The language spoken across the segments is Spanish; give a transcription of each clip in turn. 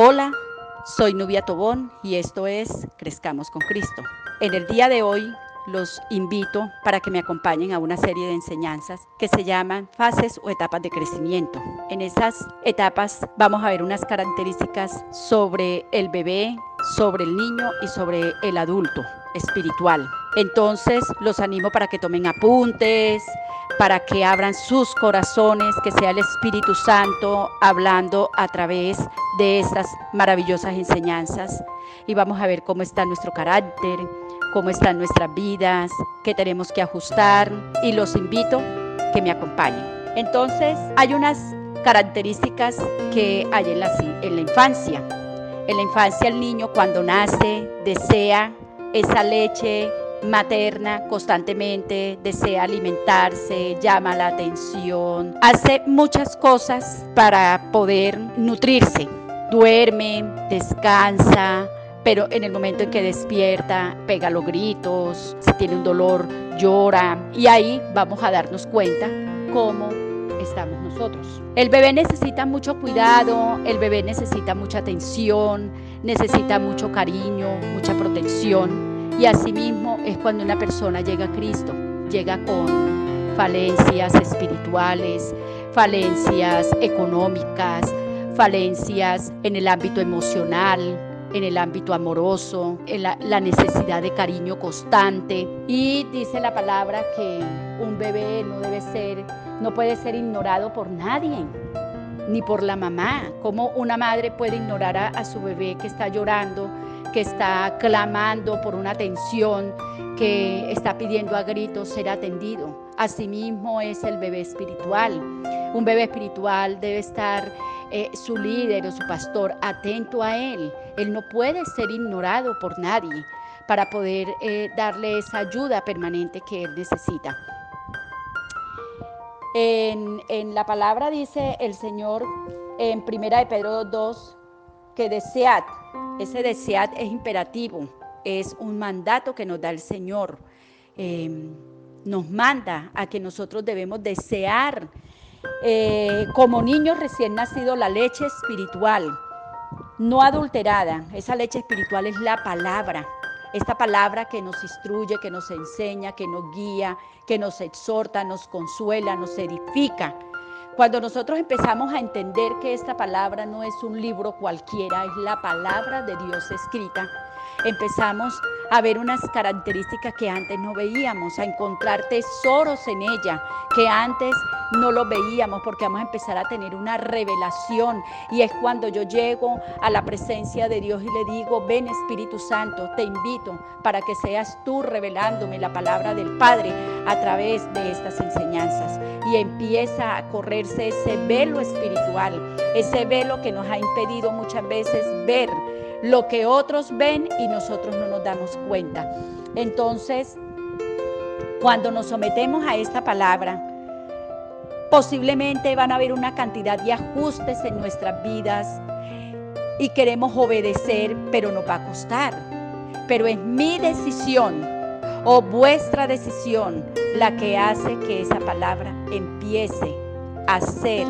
Hola, soy Nubia Tobón y esto es Crezcamos con Cristo. En el día de hoy los invito para que me acompañen a una serie de enseñanzas que se llaman fases o etapas de crecimiento. En esas etapas vamos a ver unas características sobre el bebé, sobre el niño y sobre el adulto espiritual. Entonces los animo para que tomen apuntes, para que abran sus corazones, que sea el Espíritu Santo hablando a través de estas maravillosas enseñanzas. Y vamos a ver cómo está nuestro carácter, cómo están nuestras vidas, qué tenemos que ajustar. Y los invito que me acompañen. Entonces, hay unas características que hay en la, en la infancia. En la infancia el niño cuando nace desea esa leche materna constantemente, desea alimentarse, llama la atención, hace muchas cosas para poder nutrirse. Duerme, descansa, pero en el momento en que despierta, pega los gritos, si tiene un dolor, llora y ahí vamos a darnos cuenta cómo estamos nosotros. El bebé necesita mucho cuidado, el bebé necesita mucha atención, necesita mucho cariño, mucha protección. Y asimismo es cuando una persona llega a Cristo, llega con falencias espirituales, falencias económicas, falencias en el ámbito emocional, en el ámbito amoroso, en la, la, necesidad de cariño constante. Y dice la palabra que un bebé no debe ser, no puede ser ignorado por nadie, ni por la mamá. ¿Cómo una madre puede ignorar a, su bebé que está llorando, que está clamando por una atención, que está pidiendo a gritos ser atendido? Asimismo es el bebé espiritual. Un bebé espiritual debe estar eh, su líder o su pastor atento a él. Él no puede ser ignorado por nadie para poder eh, darle esa ayuda permanente que él necesita. En, la palabra dice el Señor en Primera de Pedro 2 que desead. Ese desead es imperativo, es un mandato que nos da el Señor. Eh, nos manda a que nosotros debemos desear eh, como niños recién nacidos la leche espiritual, no adulterada. Esa leche espiritual es la palabra. Esta palabra que nos instruye, que nos enseña, que nos guía, que nos exhorta, nos consuela, nos edifica. Cuando nosotros empezamos a entender que esta palabra no es un libro cualquiera, es la palabra de Dios escrita, empezamos a ver unas características que antes no veíamos, a encontrar tesoros en ella que antes no los veíamos porque vamos a empezar a tener una revelación. Y es cuando yo llego a la presencia de Dios y le digo, ven Espíritu Santo, te invito para que seas tú revelándome la palabra del Padre a través de estas enseñanzas. Y empieza a correrse ese velo espiritual, ese velo que nos ha impedido muchas veces ver lo que otros ven y nosotros no nos damos cuenta. Entonces, cuando nos sometemos a esta palabra, posiblemente van a haber una cantidad de ajustes en nuestras vidas y queremos obedecer, pero nos va a costar. Pero es mi decisión o vuestra decisión la que hace que esa palabra empiece a ser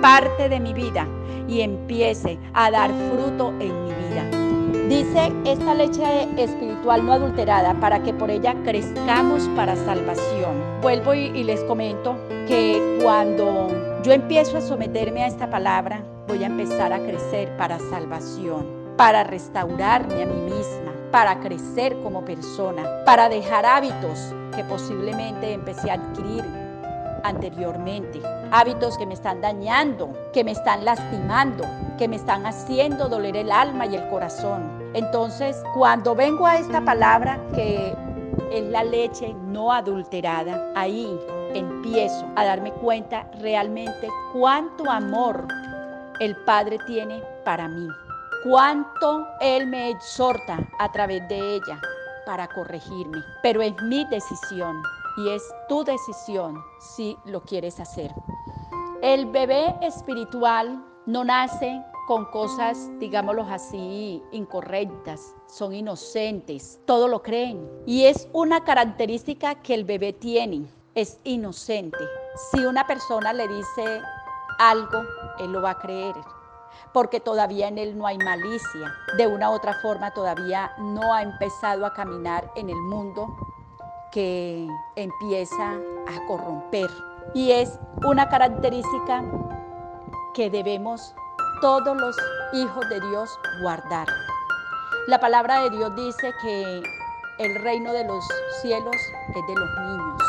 parte de mi vida y empiece a dar fruto en mi vida. Dice esta leche espiritual no adulterada para que por ella crezcamos para salvación. Vuelvo y, les comento que cuando yo empiezo a someterme a esta palabra, voy a empezar a crecer para salvación, para restaurarme a mí misma, para crecer como persona, para dejar hábitos que posiblemente empecé a adquirir anteriormente. Hábitos que me están dañando, que me están lastimando, que me están haciendo doler el alma y el corazón. Entonces, cuando vengo a esta palabra que es la leche no adulterada, ahí empiezo a darme cuenta realmente cuánto amor el Padre tiene para mí, cuánto Él me exhorta a través de ella para corregirme. Pero es mi decisión y es tu decisión si lo quieres hacer. El bebé espiritual no nace con cosas, digámoslo así, incorrectas, son inocentes, todo lo creen. Y es una característica que el bebé tiene, es inocente. Si una persona le dice algo, él lo va a creer. porque todavía en él no hay malicia. De una u otra forma todavía no ha empezado a caminar en el mundo que empieza a corromper. Y es una característica que debemos todos los hijos de Dios guardar. La palabra de Dios dice que el reino de los cielos es de los niños.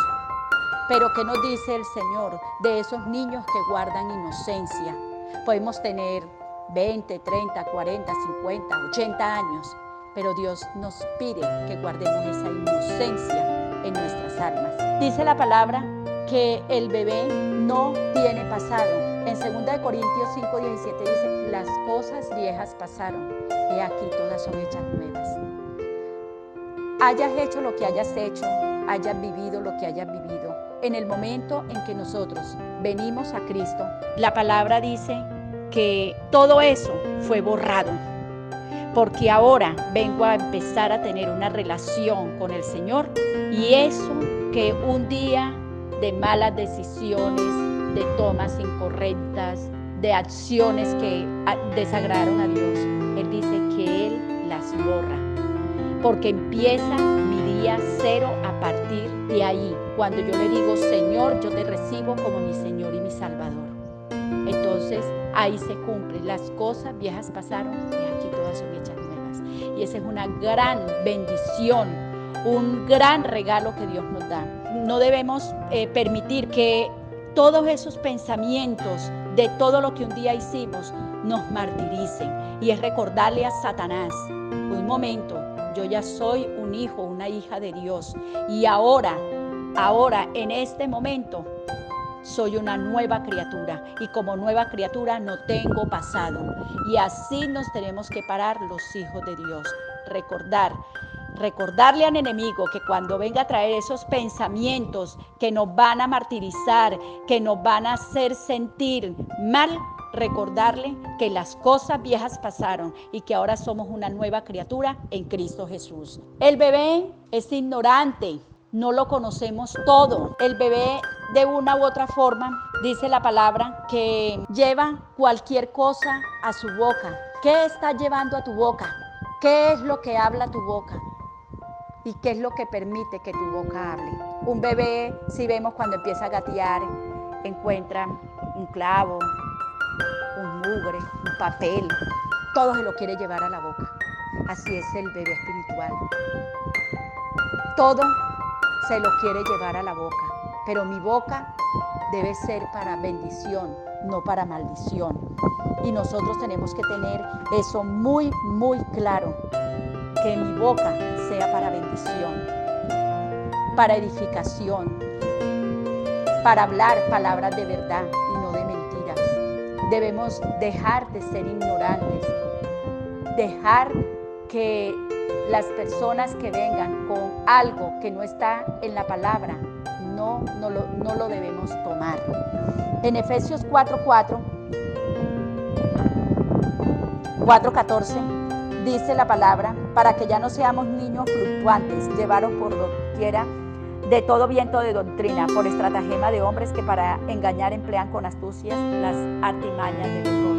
Pero ¿qué nos dice el Señor de esos niños que guardan inocencia? Podemos tener 20, 30, 40, 50, 80 años, pero Dios nos pide que guardemos esa inocencia nuestras almas. Dice la palabra que el bebé no tiene pasado. En 2 Corintios 5, 17 dice, las cosas viejas pasaron y aquí todas son hechas nuevas. Hayas hecho lo que hayas hecho, hayas vivido lo que hayas vivido, en el momento en que nosotros venimos a Cristo, la palabra dice que todo eso fue borrado, porque ahora vengo a empezar a tener una relación con el Señor y eso que un día de malas decisiones, de tomas incorrectas, de acciones que desagradaron a Dios, Él dice que Él las borra, porque empieza mi día cero a partir de ahí, cuando yo le digo, Señor, yo te recibo como mi Señor y mi Salvador. Entonces ahí se cumple, las cosas viejas pasaron y aquí todas son hechas nuevas. Y esa es una gran bendición, un gran regalo que Dios nos da. No debemos eh, permitir que todos esos pensamientos de todo lo que un día hicimos nos martiricen. Y es recordarle a Satanás, un momento, yo ya soy un hijo, una hija de Dios. Y ahora, ahora, en este momento, soy una nueva criatura y como nueva criatura no tengo pasado. Y así nos tenemos que parar los hijos de Dios. Recordar, recordarle al enemigo que cuando venga a traer esos pensamientos que nos van a martirizar, que nos van a hacer sentir mal, recordarle que las cosas viejas pasaron y que ahora somos una nueva criatura en Cristo Jesús. El bebé es ignorante, no lo conocemos todo. El bebé de una u otra forma, dice la palabra, que lleva cualquier cosa a su boca. ¿Qué está llevando a tu boca? ¿Qué es lo que habla tu boca? ¿Y qué es lo que permite que tu boca hable? Un bebé, si vemos cuando empieza a gatear, encuentra un clavo, un mugre, un papel, todo se lo quiere llevar a la boca. Así es el bebé espiritual. Todo se lo quiere llevar a la boca, pero mi boca debe ser para bendición, no para maldición. Y nosotros tenemos que tener eso muy, muy claro, que mi boca sea para bendición, para edificación, para hablar palabras de verdad y no de mentiras. Debemos dejar de ser ignorantes, dejar que las personas que vengan con algo que no está en la palabra, no, no, lo, no lo debemos tomar. En Efesios 4:4, 4:14 dice la palabra, para que ya no seamos niños fluctuantes, llevaros por doquiera de todo viento de doctrina, por estratagema de hombres que para engañar emplean con astucias las artimañas del error.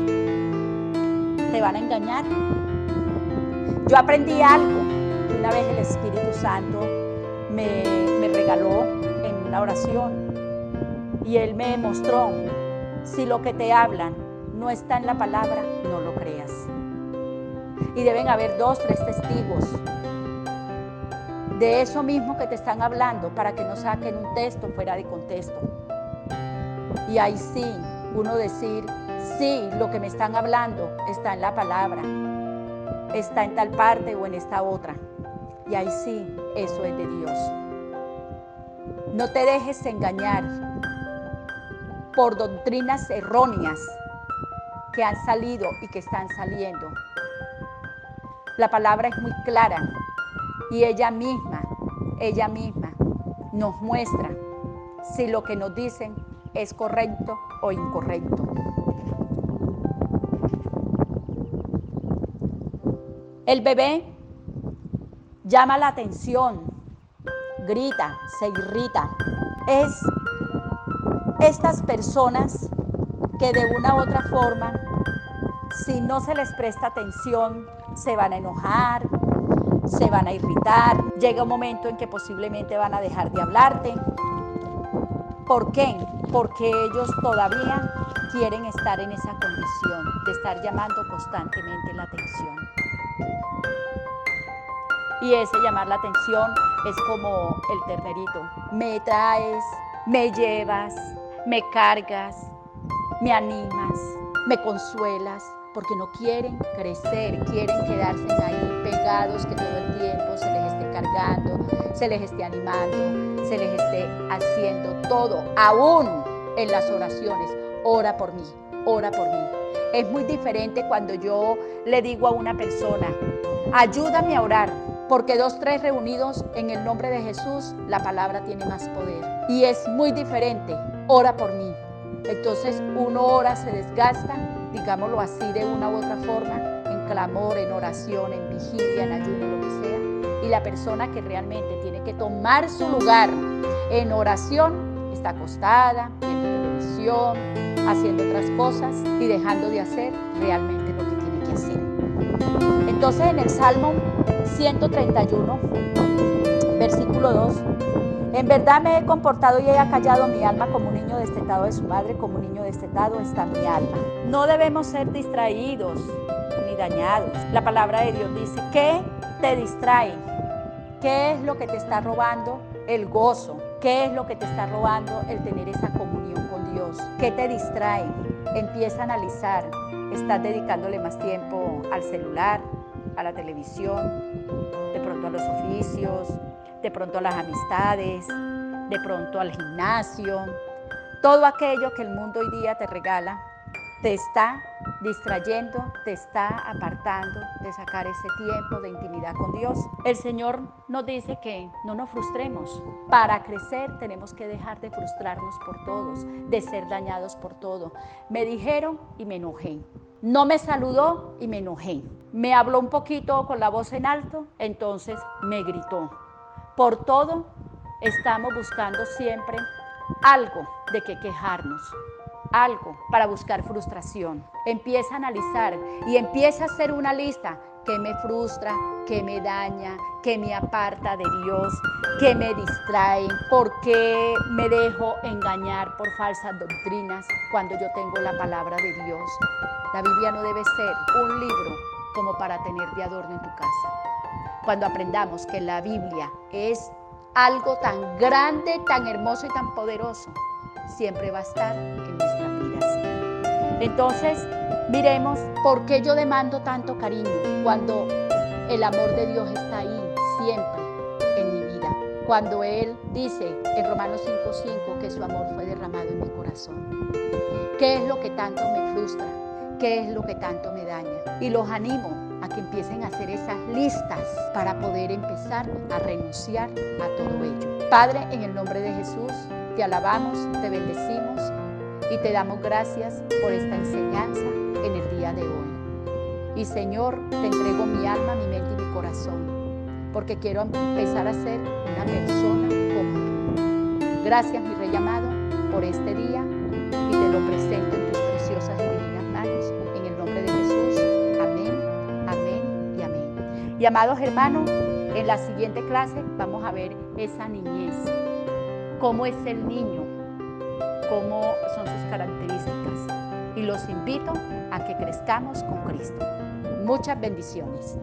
¿Te van a engañar? Yo aprendí algo una vez el Espíritu Santo me, me regaló una oración y Él me mostró, si lo que te hablan no está en la palabra, no lo creas. Y deben haber dos, tres testigos de eso mismo que te están hablando para que no saquen un texto fuera de contexto. Y ahí sí, uno decir, sí, lo que me están hablando está en la palabra está en tal parte o en esta otra. Y ahí sí, eso es de Dios. No te dejes engañar por doctrinas erróneas que han salido y que están saliendo. La palabra es muy clara y ella misma, ella misma nos muestra si lo que nos dicen es correcto o incorrecto. El bebé llama la atención, grita, se irrita. Es estas personas que de una u otra forma si no se les presta atención, se van a enojar, se van a irritar, llega un momento en que posiblemente van a dejar de hablarte. ¿Por qué? Porque ellos todavía quieren estar en esa condición de estar llamando constantemente la atención. Y ese llamar la atención es como el ternerito. Me traes, me llevas, me cargas, me animas, me consuelas, porque no quieren crecer, quieren quedarse ahí pegados, que todo el tiempo se les esté cargando, se les esté animando, se les esté haciendo todo, aún en las oraciones. Ora por mí, ora por mí. Es muy diferente cuando yo le digo a una persona, ayúdame a orar, porque dos, tres reunidos en el nombre de Jesús, la palabra tiene más poder. Y es muy diferente, ora por mí. Entonces uno ora, se desgasta, digámoslo así de una u otra forma, en clamor, en oración, en vigilia, en ayuno, lo que sea. Y la persona que realmente tiene que tomar su lugar en oración está acostada, viendo televisión, haciendo otras cosas y dejando de hacer realmente lo que tiene que hacer. Entonces en el Salmo 131, versículo 2, en verdad me he comportado y he acallado mi alma como un niño destetado de su madre, como un niño destetado está mi alma. No debemos ser distraídos ni dañados. La palabra de Dios dice, ¿qué te distrae? ¿Qué es lo que te está robando el gozo? ¿Qué es lo que te está robando el tener esa comunión con Dios? ¿Qué te distrae? Empieza a analizar. ¿Estás dedicándole más tiempo al celular, a la televisión, de pronto a los oficios, de pronto a las amistades, de pronto al gimnasio, todo aquello que el mundo hoy día te regala, te está distrayendo, te está apartando de sacar ese tiempo de intimidad con Dios. El Señor nos dice que no nos frustremos. Para crecer tenemos que dejar de frustrarnos por todos, de ser dañados por todo. Me dijeron y me enojé. No me saludó y me enojé. Me habló un poquito con la voz en alto, entonces me gritó. Por todo, estamos buscando siempre algo de que quejarnos, algo para buscar frustración. Empieza a analizar y empieza a hacer una lista que me frustra, que me daña, que me aparta de Dios, que me distrae, porque me dejo engañar por falsas doctrinas cuando yo tengo la palabra de Dios. La Biblia no debe ser un libro como para tener de adorno en tu casa cuando aprendamos que la Biblia es algo tan grande, tan hermoso y tan poderoso, siempre va a estar en nuestras vidas. Entonces, miremos por qué yo demando tanto cariño cuando el amor de Dios está ahí siempre en mi vida. Cuando Él dice en Romanos 5:5 que su amor fue derramado en mi corazón. ¿Qué es lo que tanto me frustra? ¿Qué es lo que tanto me daña? Y los animo a que empiecen a hacer esas listas para poder empezar a renunciar a todo ello. Padre, en el nombre de Jesús, te alabamos, te bendecimos y te damos gracias por esta enseñanza en el día de hoy. Y Señor, te entrego mi alma, mi mente y mi corazón, porque quiero empezar a ser una persona como tú. Gracias, mi Rey amado, por este día y te lo presento en Y amados hermanos, en la siguiente clase vamos a ver esa niñez, cómo es el niño, cómo son sus características. Y los invito a que crezcamos con Cristo. Muchas bendiciones.